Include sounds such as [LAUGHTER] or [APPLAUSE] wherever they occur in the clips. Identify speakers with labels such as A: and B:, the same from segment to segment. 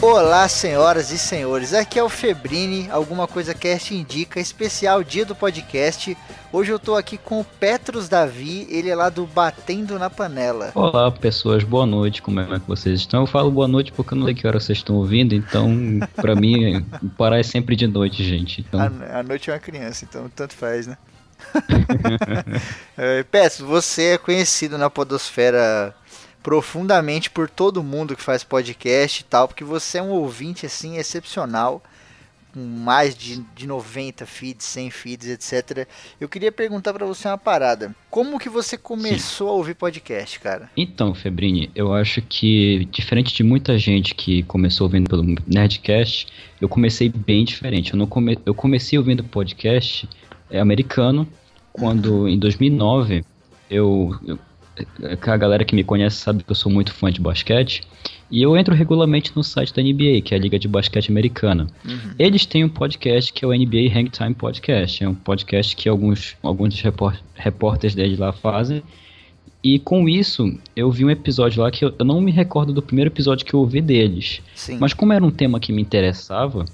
A: Olá, senhoras e senhores. Aqui é o Febrini, alguma coisa cast indica, especial dia do podcast. Hoje eu tô aqui com o Petros Davi, ele é lá do Batendo na Panela.
B: Olá, pessoas, boa noite. Como é que vocês estão? Eu falo boa noite porque eu não sei que hora vocês estão ouvindo, então para mim [LAUGHS] parar é sempre de noite, gente. Então...
A: A, a noite é uma criança, então tanto faz, né? [LAUGHS] é, Petros, você é conhecido na podosfera profundamente por todo mundo que faz podcast e tal, porque você é um ouvinte assim excepcional, com mais de, de 90 feeds, 100 feeds, etc. Eu queria perguntar para você uma parada. Como que você começou Sim. a ouvir podcast, cara?
B: Então, Febrini, eu acho que diferente de muita gente que começou ouvindo pelo Nerdcast, eu comecei bem diferente. Eu não come... eu comecei ouvindo podcast é, americano quando em 2009 eu, eu a galera que me conhece sabe que eu sou muito fã de basquete. E eu entro regularmente no site da NBA, que é a Liga de Basquete Americana. Uhum. Eles têm um podcast que é o NBA Hangtime Podcast. É um podcast que alguns, alguns repórteres deles lá fazem. E com isso, eu vi um episódio lá que eu, eu não me recordo do primeiro episódio que eu ouvi deles. Sim. Mas como era um tema que me interessava,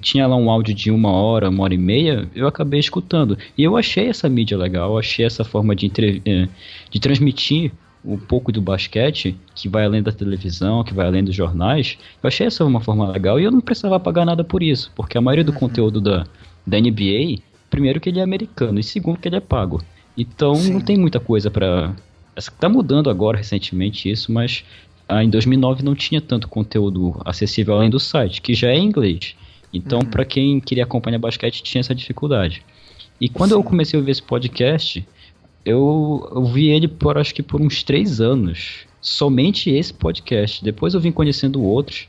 B: tinha lá um áudio de uma hora, uma hora e meia, eu acabei escutando. E eu achei essa mídia legal, achei essa forma de, eh, de transmitir um pouco do basquete, que vai além da televisão, que vai além dos jornais. Eu achei essa uma forma legal e eu não precisava pagar nada por isso, porque a maioria do uhum. conteúdo da, da NBA, primeiro que ele é americano e segundo que ele é pago. Então Sim. não tem muita coisa para Tá mudando agora recentemente isso, mas ah, em 2009 não tinha tanto conteúdo acessível além do site, que já é em inglês. Então, uhum. para quem queria acompanhar basquete, tinha essa dificuldade. E quando Sim. eu comecei a ouvir esse podcast, eu, eu vi ele por acho que por uns três anos. Somente esse podcast. Depois eu vim conhecendo outros.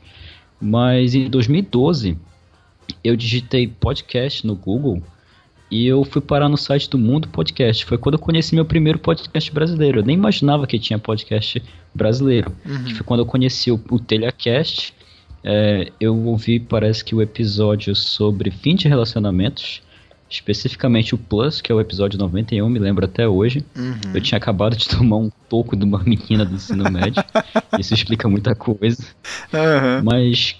B: Mas em 2012, eu digitei podcast no Google e eu fui parar no site do Mundo Podcast. Foi quando eu conheci meu primeiro podcast brasileiro. Eu nem imaginava que tinha podcast brasileiro. Uhum. Foi quando eu conheci o, o Telecast. É, eu ouvi, parece que o episódio sobre fim de relacionamentos. Especificamente o Plus, que é o episódio 91, me lembro até hoje. Uhum. Eu tinha acabado de [LAUGHS] tomar um pouco de uma menina do ensino médio. [LAUGHS] Isso explica muita coisa. Uhum. Mas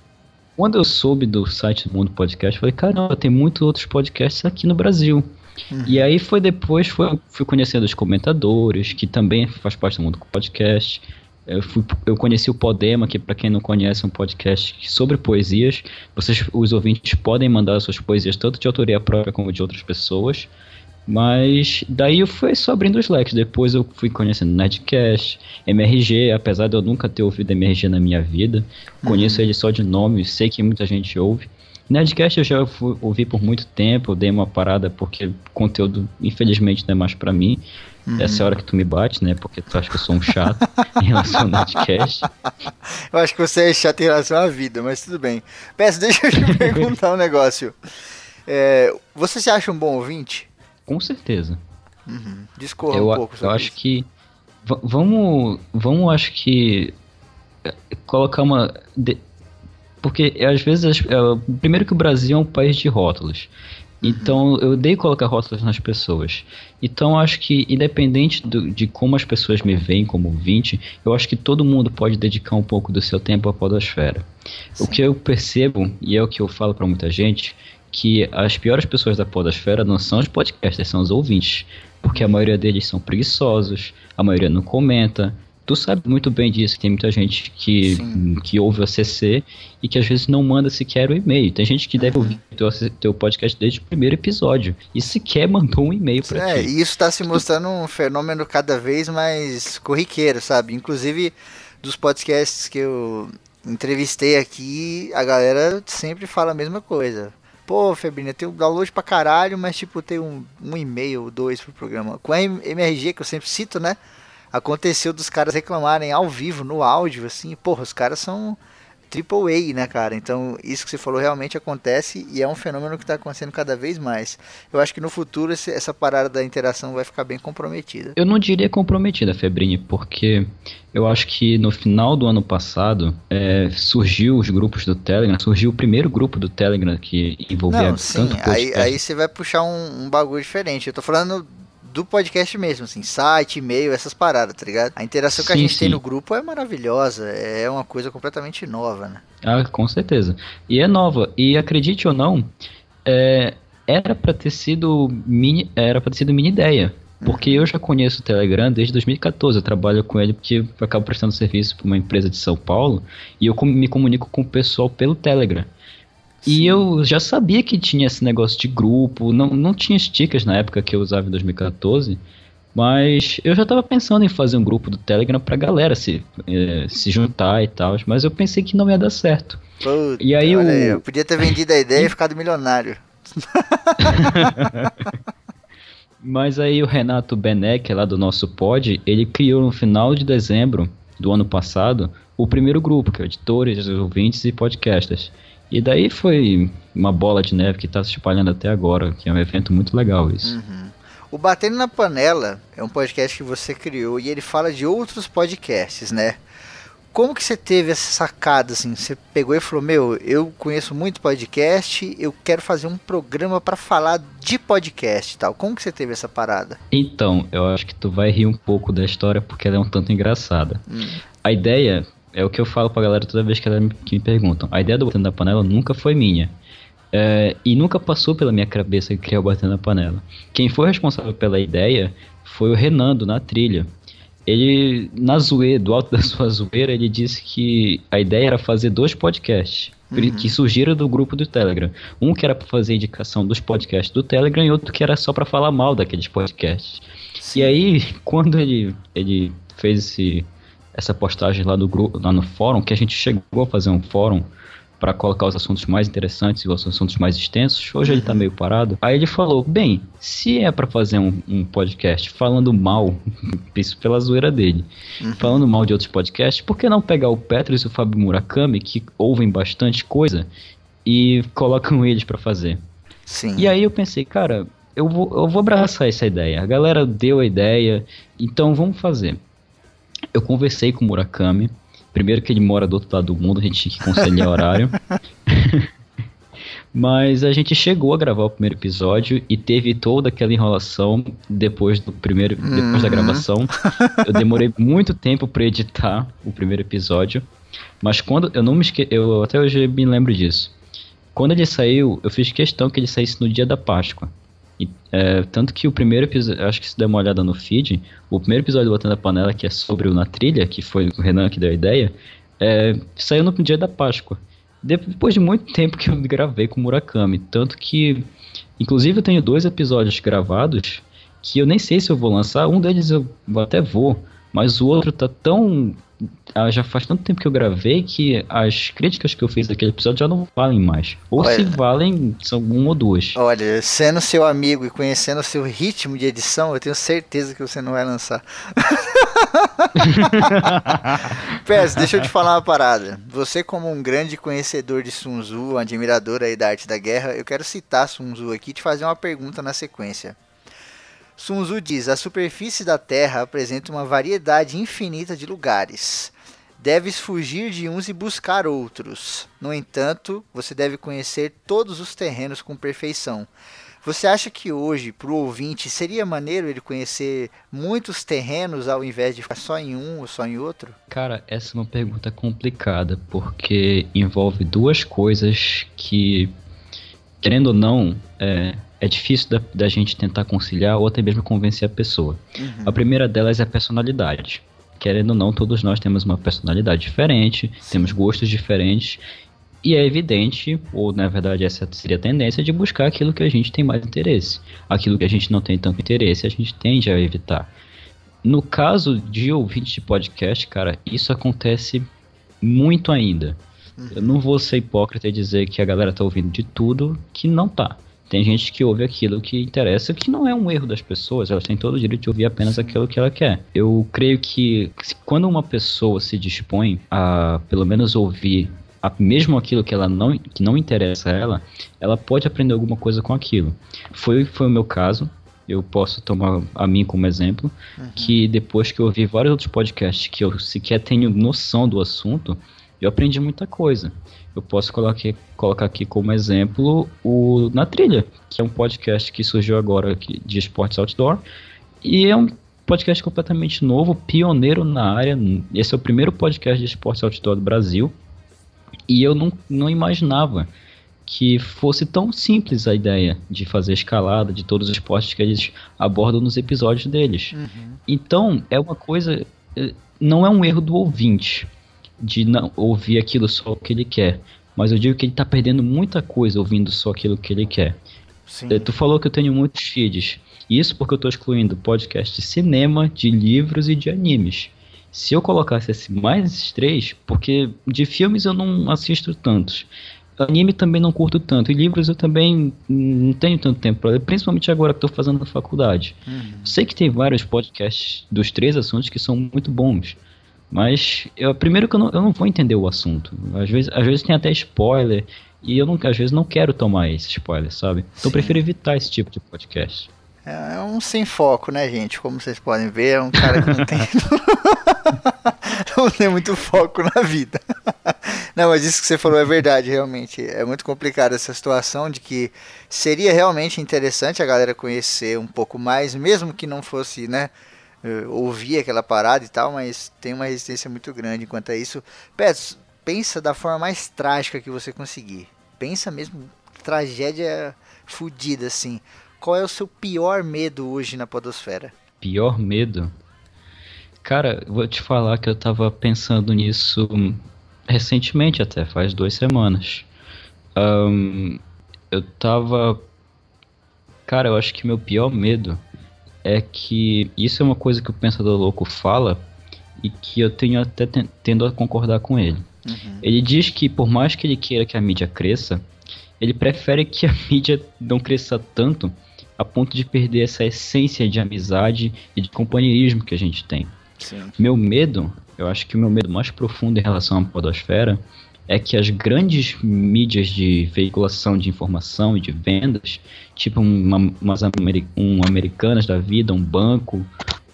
B: quando eu soube do site do Mundo Podcast, falei, caramba, tem muitos outros podcasts aqui no Brasil. Uhum. E aí foi depois, foi, fui conhecendo os comentadores, que também faz parte do Mundo Podcast. Eu, fui, eu conheci o Podema, que para quem não conhece é um podcast sobre poesias. Vocês, os ouvintes, podem mandar suas poesias tanto de autoria própria como de outras pessoas. Mas daí eu fui só abrindo os leques. Depois eu fui conhecendo Nerdcast, MRG, apesar de eu nunca ter ouvido MRG na minha vida. Conheço uhum. ele só de nome, sei que muita gente ouve. Nerdcast eu já fui, ouvi por muito tempo, eu dei uma parada porque conteúdo, infelizmente, não é mais para mim. Uhum. Essa é a hora que tu me bate, né? Porque tu acha que eu sou um chato [LAUGHS] em relação ao Nerdcast. [LAUGHS]
A: Eu acho que você é chato em relação à vida, mas tudo bem. Peço, deixa eu te [LAUGHS] perguntar um negócio. É, você se acha um bom ouvinte?
B: Com certeza.
A: Uhum. Discorra eu, um pouco
B: Eu acho que. Vamos. Vamos, acho que. Eh, colocar uma. De, porque às vezes. É, primeiro que o Brasil é um país de rótulos. Uhum. Então eu odeio colocar rótulos nas pessoas. Então acho que, independente do, de como as pessoas me veem como ouvinte, eu acho que todo mundo pode dedicar um pouco do seu tempo à podosfera. Sim. O que eu percebo, e é o que eu falo para muita gente, que as piores pessoas da podosfera não são os podcasters, são os ouvintes. Porque a maioria deles são preguiçosos, a maioria não comenta. Tu sabe muito bem disso, que tem muita gente que, que ouve o CC e que às vezes não manda sequer o um e-mail. Tem gente que deve ouvir teu, teu podcast desde o primeiro episódio e sequer mandou um e-mail para
A: é, ti. É, isso está se mostrando um fenômeno cada vez mais corriqueiro, sabe? Inclusive dos podcasts que eu entrevistei aqui, a galera sempre fala a mesma coisa. Pô, Febrina, tem um download pra caralho, mas tipo, tem um, um e-mail, dois pro programa. Com a MRG, que eu sempre cito, né? Aconteceu dos caras reclamarem ao vivo, no áudio, assim, porra, os caras são triple A, né, cara? Então, isso que você falou realmente acontece e é um fenômeno que está acontecendo cada vez mais. Eu acho que no futuro esse, essa parada da interação vai ficar bem comprometida.
B: Eu não diria comprometida, Febrini, porque eu acho que no final do ano passado é, surgiu os grupos do Telegram, surgiu o primeiro grupo do Telegram que envolvia
A: não, sim,
B: tanto
A: aí, aí você vai puxar um, um bagulho diferente. Eu tô falando do podcast mesmo, assim, site, e-mail, essas paradas, tá ligado? A interação que a gente sim. tem no grupo é maravilhosa, é uma coisa completamente nova, né?
B: Ah, com certeza. E é nova, e acredite ou não, é, era para ter sido mini, era para ter sido mini ideia. Porque uhum. eu já conheço o Telegram desde 2014, eu trabalho com ele porque eu acabo prestando serviço para uma empresa de São Paulo e eu me comunico com o pessoal pelo Telegram. E eu já sabia que tinha esse negócio de grupo, não, não tinha stickers na época que eu usava em 2014, mas eu já estava pensando em fazer um grupo do Telegram pra galera se, eh, se juntar e tal, mas eu pensei que não ia dar certo.
A: Puta, e aí, o... aí eu podia ter vendido a ideia e [LAUGHS] ficado milionário. [LAUGHS]
B: mas aí o Renato Benek, lá do nosso pod, ele criou no final de dezembro do ano passado o primeiro grupo, que é editores, ouvintes e podcasters. E daí foi uma bola de neve que está se espalhando até agora, que é um evento muito legal isso.
A: Uhum. O Batendo na Panela é um podcast que você criou e ele fala de outros podcasts, né? Como que você teve essa sacada, assim? Você pegou e falou, meu, eu conheço muito podcast, eu quero fazer um programa para falar de podcast e tal. Como que você teve essa parada?
B: Então, eu acho que tu vai rir um pouco da história porque ela é um tanto engraçada. Hum. A ideia é o que eu falo pra galera toda vez que, ela, que me perguntam. A ideia do Batendo na Panela nunca foi minha. É, e nunca passou pela minha cabeça criar o Batendo na Panela. Quem foi responsável pela ideia foi o Renando na trilha. Ele, na zoeira, do alto da [LAUGHS] sua zoeira, ele disse que a ideia era fazer dois podcasts. Uhum. Que surgiram do grupo do Telegram. Um que era para fazer indicação dos podcasts do Telegram e outro que era só para falar mal daqueles podcasts. Sim. E aí, [LAUGHS] quando ele, ele fez esse, essa postagem lá do grupo, lá no fórum, que a gente chegou a fazer um fórum para colocar os assuntos mais interessantes e os assuntos mais extensos. Hoje ele tá meio parado. Aí ele falou: bem, se é para fazer um, um, podcast falando mal, [LAUGHS] isso pela zoeira dele, uhum. falando mal de outros podcasts, por que não pegar o Petros e o Fábio Murakami, que ouvem bastante coisa, e colocam eles para fazer?
A: Sim.
B: E aí eu pensei, cara, eu vou, eu vou abraçar essa ideia. A galera deu a ideia, então vamos fazer eu conversei com o Murakami. Primeiro que ele mora do outro lado do mundo, a gente tinha que conciliar horário. [LAUGHS] Mas a gente chegou a gravar o primeiro episódio e teve toda aquela enrolação depois do primeiro, uhum. depois da uhum. gravação. Eu demorei [LAUGHS] muito tempo para editar o primeiro episódio, mas quando eu não me esque... eu até hoje me lembro disso. Quando ele saiu, eu fiz questão que ele saísse no dia da Páscoa. E, é, tanto que o primeiro episódio, acho que se der uma olhada no feed, o primeiro episódio do Botando a Panela, que é sobre o Na Trilha, que foi o Renan que deu a ideia, é, saiu no dia da Páscoa. Depois de muito tempo que eu gravei com o Murakami. Tanto que, inclusive, eu tenho dois episódios gravados que eu nem sei se eu vou lançar. Um deles eu até vou, mas o outro tá tão já faz tanto tempo que eu gravei que as críticas que eu fiz daquele episódio já não valem mais. Ou Olha, se valem, são uma ou duas.
A: Olha, sendo seu amigo e conhecendo o seu ritmo de edição, eu tenho certeza que você não vai lançar. [LAUGHS] Pés, deixa eu te falar uma parada. Você, como um grande conhecedor de Sun Tzu, um admirador aí da arte da guerra, eu quero citar Sun Tzu aqui e te fazer uma pergunta na sequência. Sun Tzu diz: a superfície da Terra apresenta uma variedade infinita de lugares. Deves fugir de uns e buscar outros. No entanto, você deve conhecer todos os terrenos com perfeição. Você acha que hoje, para o ouvinte, seria maneiro ele conhecer muitos terrenos ao invés de ficar só em um ou só em outro?
B: Cara, essa é uma pergunta complicada, porque envolve duas coisas que, querendo ou não, é, é difícil da, da, gente tentar conciliar ou até mesmo convencer a pessoa. Uhum. A primeira delas é a personalidade. Querendo ou não, todos nós temos uma personalidade diferente, Sim. temos gostos diferentes, e é evidente, ou na verdade essa seria a tendência, de buscar aquilo que a gente tem mais interesse. Aquilo que a gente não tem tanto interesse, a gente tende a evitar. No caso de ouvinte de podcast, cara, isso acontece muito ainda. Uhum. Eu não vou ser hipócrita e dizer que a galera tá ouvindo de tudo, que não tá. Tem gente que ouve aquilo que interessa, que não é um erro das pessoas, elas têm todo o direito de ouvir apenas aquilo que ela quer. Eu creio que quando uma pessoa se dispõe a, pelo menos, ouvir a, mesmo aquilo que ela não que não interessa a ela, ela pode aprender alguma coisa com aquilo. Foi foi o meu caso. Eu posso tomar a mim como exemplo, uhum. que depois que eu ouvi vários outros podcasts que eu sequer tenho noção do assunto, eu aprendi muita coisa. Eu posso colocar, colocar aqui como exemplo o Na Trilha, que é um podcast que surgiu agora de esportes outdoor. E é um podcast completamente novo, pioneiro na área. Esse é o primeiro podcast de esportes outdoor do Brasil. E eu não, não imaginava que fosse tão simples a ideia de fazer escalada de todos os esportes que eles abordam nos episódios deles. Uhum. Então, é uma coisa. Eh, não é um erro do ouvinte de não ouvir aquilo só o que ele quer. Mas eu digo que ele está perdendo muita coisa ouvindo só aquilo que ele quer. Sim. Eh, tu falou que eu tenho muitos feeds. Isso porque eu estou excluindo podcast de cinema, de livros e de animes. Se eu colocasse esse, mais esses três, porque de filmes eu não assisto tantos. Anime também não curto tanto. E livros eu também não tenho tanto tempo para ler, principalmente agora que estou fazendo na faculdade. Uhum. Sei que tem vários podcasts dos três assuntos que são muito bons. Mas eu, primeiro que eu não, eu não vou entender o assunto. Às vezes, às vezes tem até spoiler. E eu não, às vezes não quero tomar esse spoiler, sabe? Então eu prefiro evitar esse tipo de podcast.
A: É, é um sem foco, né, gente? Como vocês podem ver, é um cara que não tem. [LAUGHS] não tem muito foco na vida. Não, mas isso que você falou é verdade, realmente. É muito complicado essa situação de que seria realmente interessante a galera conhecer um pouco mais, mesmo que não fosse, né? Ouvir aquela parada e tal, mas tem uma resistência muito grande quanto a isso. Pets, pensa da forma mais trágica que você conseguir. Pensa mesmo, tragédia fodida, assim. Qual é o seu pior medo hoje na podosfera?
B: Pior medo? Cara, vou te falar que eu tava pensando nisso recentemente até, faz duas semanas. Um, eu tava. Cara, eu acho que meu pior medo é que isso é uma coisa que o Pensador Louco fala e que eu tenho até tendo a concordar com ele. Uhum. Ele diz que por mais que ele queira que a mídia cresça, ele prefere que a [LAUGHS] mídia não cresça tanto a ponto de perder essa essência de amizade e de companheirismo que a gente tem. Sim. Meu medo, eu acho que o meu medo mais profundo em relação à podosfera é que as grandes mídias de veiculação de informação e de vendas, tipo uma, umas um Americanas da vida, um banco,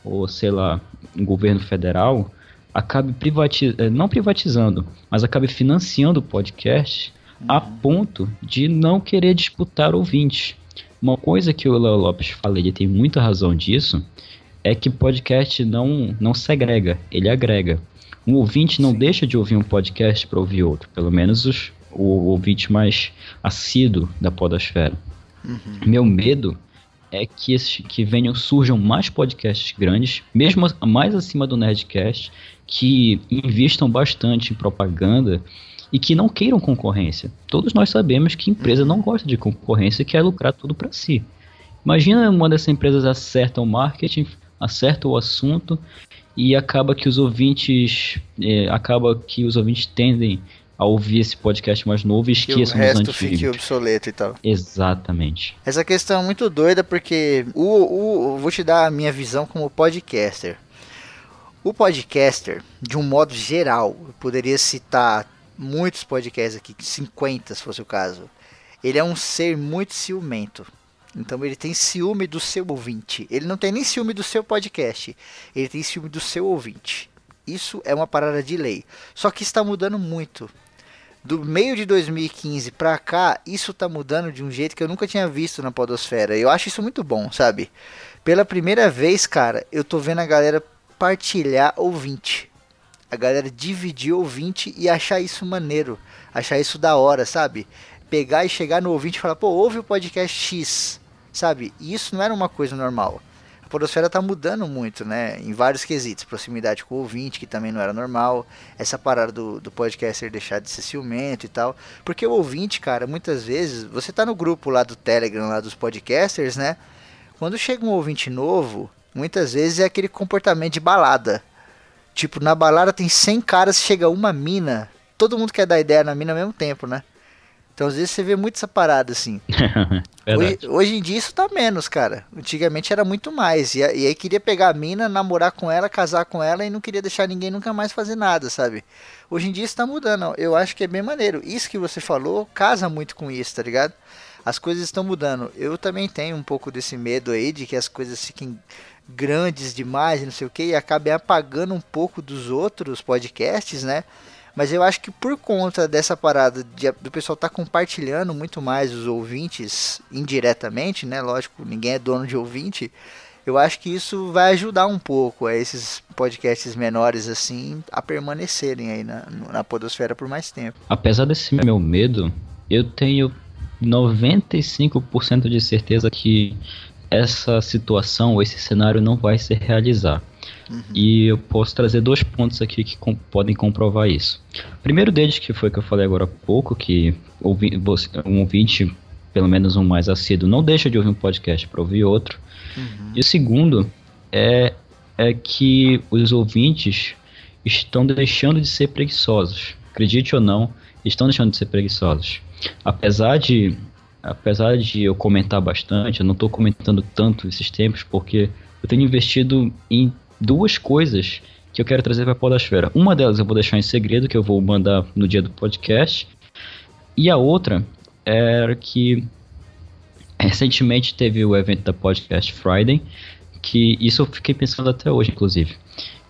B: ou sei lá, um governo federal, acabe privatizando, eh, não privatizando, mas acabe financiando o podcast uhum. a ponto de não querer disputar ouvintes. Uma coisa que o Léo Lopes fala, ele tem muita razão disso, é que podcast não, não segrega, ele agrega. Um ouvinte não Sim. deixa de ouvir um podcast para ouvir outro, pelo menos os, o ouvinte mais assíduo da podosfera. Uhum. Meu medo é que, esses, que venham, surjam mais podcasts grandes, mesmo mais acima do Nerdcast, que invistam bastante em propaganda e que não queiram concorrência. Todos nós sabemos que empresa não gosta de concorrência e quer lucrar tudo para si. Imagina uma dessas empresas acerta o marketing, acerta o assunto e acaba que os ouvintes é, acaba que os ouvintes tendem a ouvir esse podcast mais novo e esqueçam os
A: antigos. o resto fique obsoleto e tal.
B: Exatamente.
A: Essa questão é muito doida porque o, o, vou te dar a minha visão como podcaster. O podcaster, de um modo geral, eu poderia citar muitos podcasts aqui, 50 se fosse o caso. Ele é um ser muito ciumento. Então ele tem ciúme do seu ouvinte. Ele não tem nem ciúme do seu podcast. Ele tem ciúme do seu ouvinte. Isso é uma parada de lei. Só que está mudando muito. Do meio de 2015 para cá, isso está mudando de um jeito que eu nunca tinha visto na podosfera. Eu acho isso muito bom, sabe? Pela primeira vez, cara, eu tô vendo a galera partilhar ouvinte a galera dividir ouvinte e achar isso maneiro, achar isso da hora, sabe? Pegar e chegar no ouvinte e falar, pô, ouve o podcast X, sabe? E isso não era uma coisa normal. A podosfera tá mudando muito, né? Em vários quesitos. Proximidade com o ouvinte, que também não era normal. Essa parada do, do podcaster deixar de ser ciumento e tal. Porque o ouvinte, cara, muitas vezes, você tá no grupo lá do Telegram, lá dos podcasters, né? Quando chega um ouvinte novo, muitas vezes é aquele comportamento de balada Tipo, na balada tem 100 caras, chega uma mina. Todo mundo quer dar ideia na mina ao mesmo tempo, né? Então às vezes você vê muito essa parada assim. [LAUGHS] hoje, hoje, em dia isso tá menos, cara. Antigamente era muito mais. E, e aí queria pegar a mina, namorar com ela, casar com ela e não queria deixar ninguém nunca mais fazer nada, sabe? Hoje em dia isso tá mudando. Eu acho que é bem maneiro. Isso que você falou casa muito com isso, tá ligado? As coisas estão mudando. Eu também tenho um pouco desse medo aí de que as coisas fiquem grandes demais, não sei o que, e acabem apagando um pouco dos outros podcasts, né? Mas eu acho que por conta dessa parada de, do pessoal estar tá compartilhando muito mais os ouvintes indiretamente, né? Lógico, ninguém é dono de ouvinte. Eu acho que isso vai ajudar um pouco a esses podcasts menores assim a permanecerem aí na, na podosfera por mais tempo.
B: Apesar desse meu medo, eu tenho 95% de certeza que essa situação, esse cenário não vai se realizar. Uhum. E eu posso trazer dois pontos aqui que com, podem comprovar isso. Primeiro deles, que foi que eu falei agora há pouco, que ouvi, um ouvinte, pelo menos um mais assíduo, não deixa de ouvir um podcast para ouvir outro. Uhum. E o segundo é, é que os ouvintes estão deixando de ser preguiçosos. Acredite ou não, estão deixando de ser preguiçosos. Apesar de apesar de eu comentar bastante, eu não estou comentando tanto esses tempos porque eu tenho investido em duas coisas que eu quero trazer para a Podosfera. Uma delas eu vou deixar em segredo, que eu vou mandar no dia do podcast. E a outra era que recentemente teve o evento da Podcast Friday, que isso eu fiquei pensando até hoje, inclusive.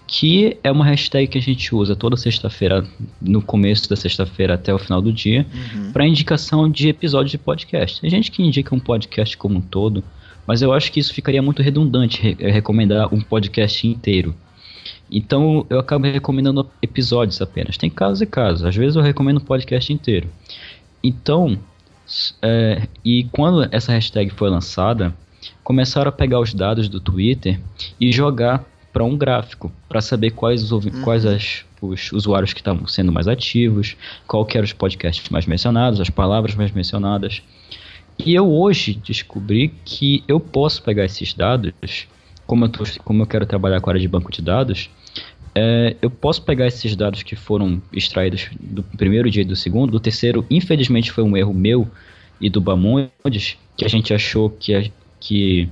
B: Que é uma hashtag que a gente usa toda sexta-feira, no começo da sexta-feira até o final do dia, uhum. para indicação de episódios de podcast. Tem gente que indica um podcast como um todo, mas eu acho que isso ficaria muito redundante re recomendar um podcast inteiro. Então eu acabo recomendando episódios apenas. Tem casos e casos. Às vezes eu recomendo um podcast inteiro. Então, é, e quando essa hashtag foi lançada, começaram a pegar os dados do Twitter e jogar para um gráfico para saber quais, os, uhum. quais as, os usuários que estavam sendo mais ativos, qual que eram os podcasts mais mencionados, as palavras mais mencionadas. E eu hoje descobri que eu posso pegar esses dados, como eu, tô, como eu quero trabalhar com a área de banco de dados, é, eu posso pegar esses dados que foram extraídos do primeiro dia e do segundo, do terceiro, infelizmente foi um erro meu e do Bamondes, que a gente achou que a, que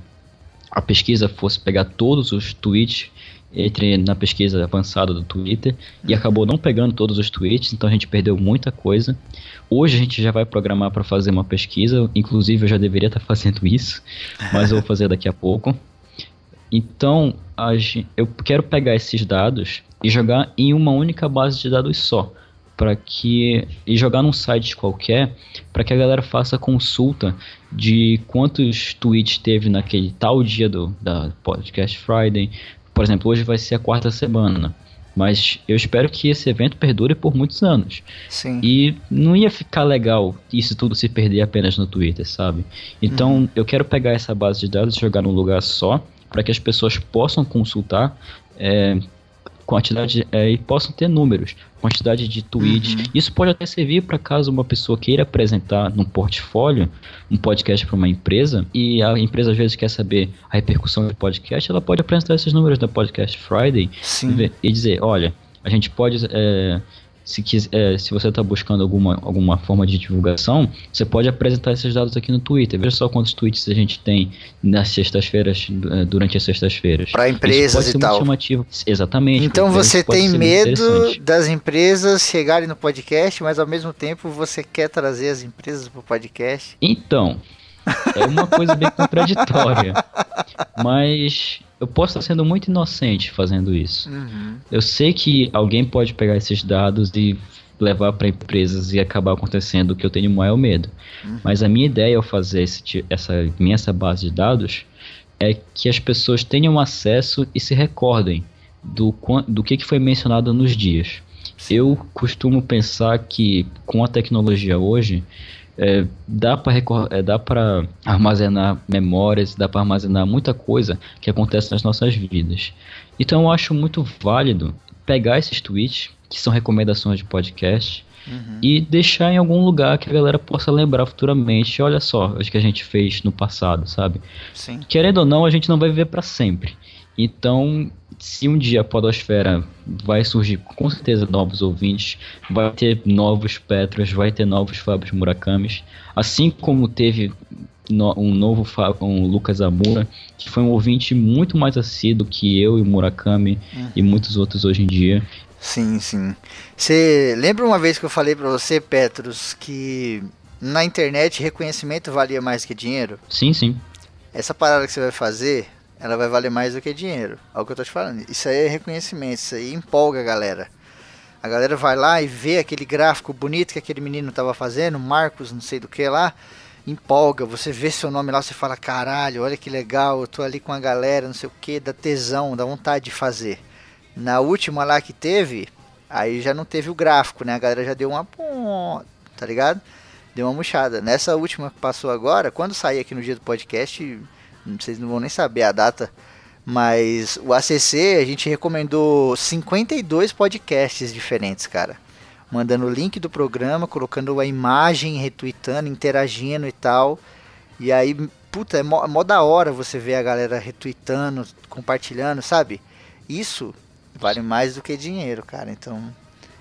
B: a pesquisa fosse pegar todos os tweets entre na pesquisa avançada do Twitter e acabou não pegando todos os tweets, então a gente perdeu muita coisa. Hoje a gente já vai programar para fazer uma pesquisa, inclusive eu já deveria estar tá [LAUGHS] fazendo isso, mas eu vou fazer daqui a pouco. Então, eu quero pegar esses dados e jogar em uma única base de dados só, para que e jogar num site qualquer, para que a galera faça consulta de quantos tweets teve naquele tal dia do da podcast Friday, por exemplo, hoje vai ser a quarta semana. Mas eu espero que esse evento perdure por muitos anos.
A: Sim.
B: E não ia ficar legal isso tudo se perder apenas no Twitter, sabe? Então uhum. eu quero pegar essa base de dados e jogar num lugar só, para que as pessoas possam consultar é, quantidade é, e possam ter números, quantidade de tweets. Uhum. Isso pode até servir para caso uma pessoa queira apresentar num portfólio um podcast para uma empresa e a empresa às vezes quer saber a repercussão do podcast, ela pode apresentar esses números da Podcast Friday e, e dizer, olha, a gente pode é, se, quiser, é, se você está buscando alguma, alguma forma de divulgação, você pode apresentar esses dados aqui no Twitter. Veja só quantos tweets a gente tem nas sextas-feiras, é, durante as sextas-feiras.
A: Para empresas e tal.
B: Exatamente.
A: Então você tem medo das empresas chegarem no podcast, mas ao mesmo tempo você quer trazer as empresas para o podcast?
B: Então, é uma coisa bem contraditória. Mas eu posso estar sendo muito inocente fazendo isso. Uhum. Eu sei que alguém pode pegar esses dados e levar para empresas e acabar acontecendo o que eu tenho maior medo. Uhum. Mas a minha ideia ao fazer esse, essa imensa base de dados é que as pessoas tenham acesso e se recordem do, do que, que foi mencionado nos dias. Eu costumo pensar que com a tecnologia hoje, é, dá para é, dá para armazenar memórias, dá para armazenar muita coisa que acontece nas nossas vidas. Então eu acho muito válido pegar esses tweets que são recomendações de podcast uhum. e deixar em algum lugar que a galera possa lembrar futuramente. Olha só, o que a gente fez no passado, sabe?
A: Sim.
B: Querendo ou não, a gente não vai viver para sempre. Então se um dia a Podosfera vai surgir com certeza novos ouvintes, vai ter novos Petros, vai ter novos Fábios Murakamis, assim como teve um novo um Lucas Amura, que foi um ouvinte muito mais assíduo que eu e o Murakami uhum. e muitos outros hoje em dia.
A: Sim, sim. Você lembra uma vez que eu falei para você, Petros, que na internet reconhecimento valia mais que dinheiro?
B: Sim, sim.
A: Essa parada que você vai fazer, ela vai valer mais do que dinheiro. É o que eu tô te falando. Isso aí é reconhecimento, isso aí empolga a galera. A galera vai lá e vê aquele gráfico bonito que aquele menino tava fazendo, Marcos, não sei do que lá, empolga. Você vê seu nome lá, você fala: caralho, olha que legal, eu tô ali com a galera, não sei o que, dá tesão, dá vontade de fazer. Na última lá que teve, aí já não teve o gráfico, né? A galera já deu uma. Tá ligado? Deu uma murchada. Nessa última que passou agora, quando sair aqui no dia do podcast vocês não vão nem saber a data, mas o ACC a gente recomendou 52 podcasts diferentes, cara. Mandando o link do programa, colocando a imagem, retweetando, interagindo e tal. E aí, puta, é mó, é mó da hora você ver a galera retweetando, compartilhando, sabe? Isso vale mais do que dinheiro, cara. Então,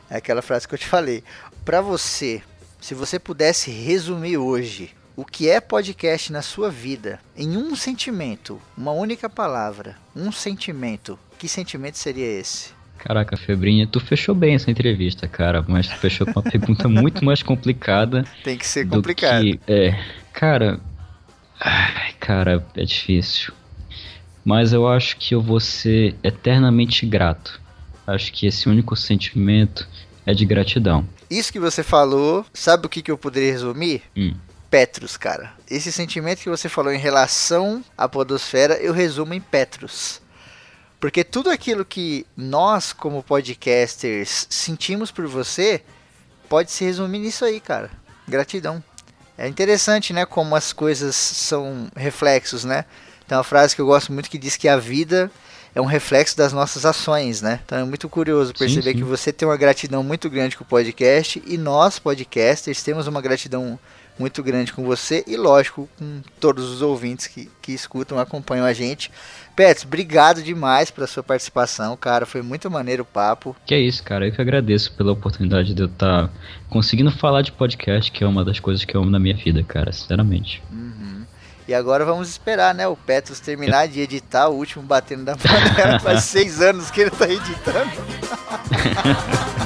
A: é aquela frase que eu te falei. Pra você, se você pudesse resumir hoje o que é podcast na sua vida em um sentimento, uma única palavra, um sentimento, que sentimento seria esse?
B: Caraca, Febrinha, tu fechou bem essa entrevista, cara, mas tu fechou com uma pergunta [LAUGHS] muito mais complicada.
A: Tem que ser complicado.
B: Que, é, cara, ai, cara, é difícil. Mas eu acho que eu vou ser eternamente grato. Acho que esse único sentimento é de gratidão.
A: Isso que você falou, sabe o que, que eu poderia resumir?
B: Hum.
A: Petros, cara. Esse sentimento que você falou em relação à podosfera, eu resumo em Petros. Porque tudo aquilo que nós, como podcasters, sentimos por você, pode se resumir nisso aí, cara. Gratidão. É interessante, né, como as coisas são reflexos, né? Tem uma frase que eu gosto muito que diz que a vida é um reflexo das nossas ações, né? Então é muito curioso perceber sim, sim. que você tem uma gratidão muito grande com o podcast e nós, podcasters, temos uma gratidão muito grande com você e, lógico, com todos os ouvintes que, que escutam, acompanham a gente. Pets, obrigado demais pela sua participação, cara. Foi muito maneiro o papo.
B: Que é isso, cara. Eu que agradeço pela oportunidade de eu estar tá conseguindo falar de podcast, que é uma das coisas que eu amo na minha vida, cara, sinceramente.
A: Uhum. E agora vamos esperar, né, o Petros terminar de editar o último Batendo da Panela. [LAUGHS] Faz seis anos que ele tá editando. [LAUGHS]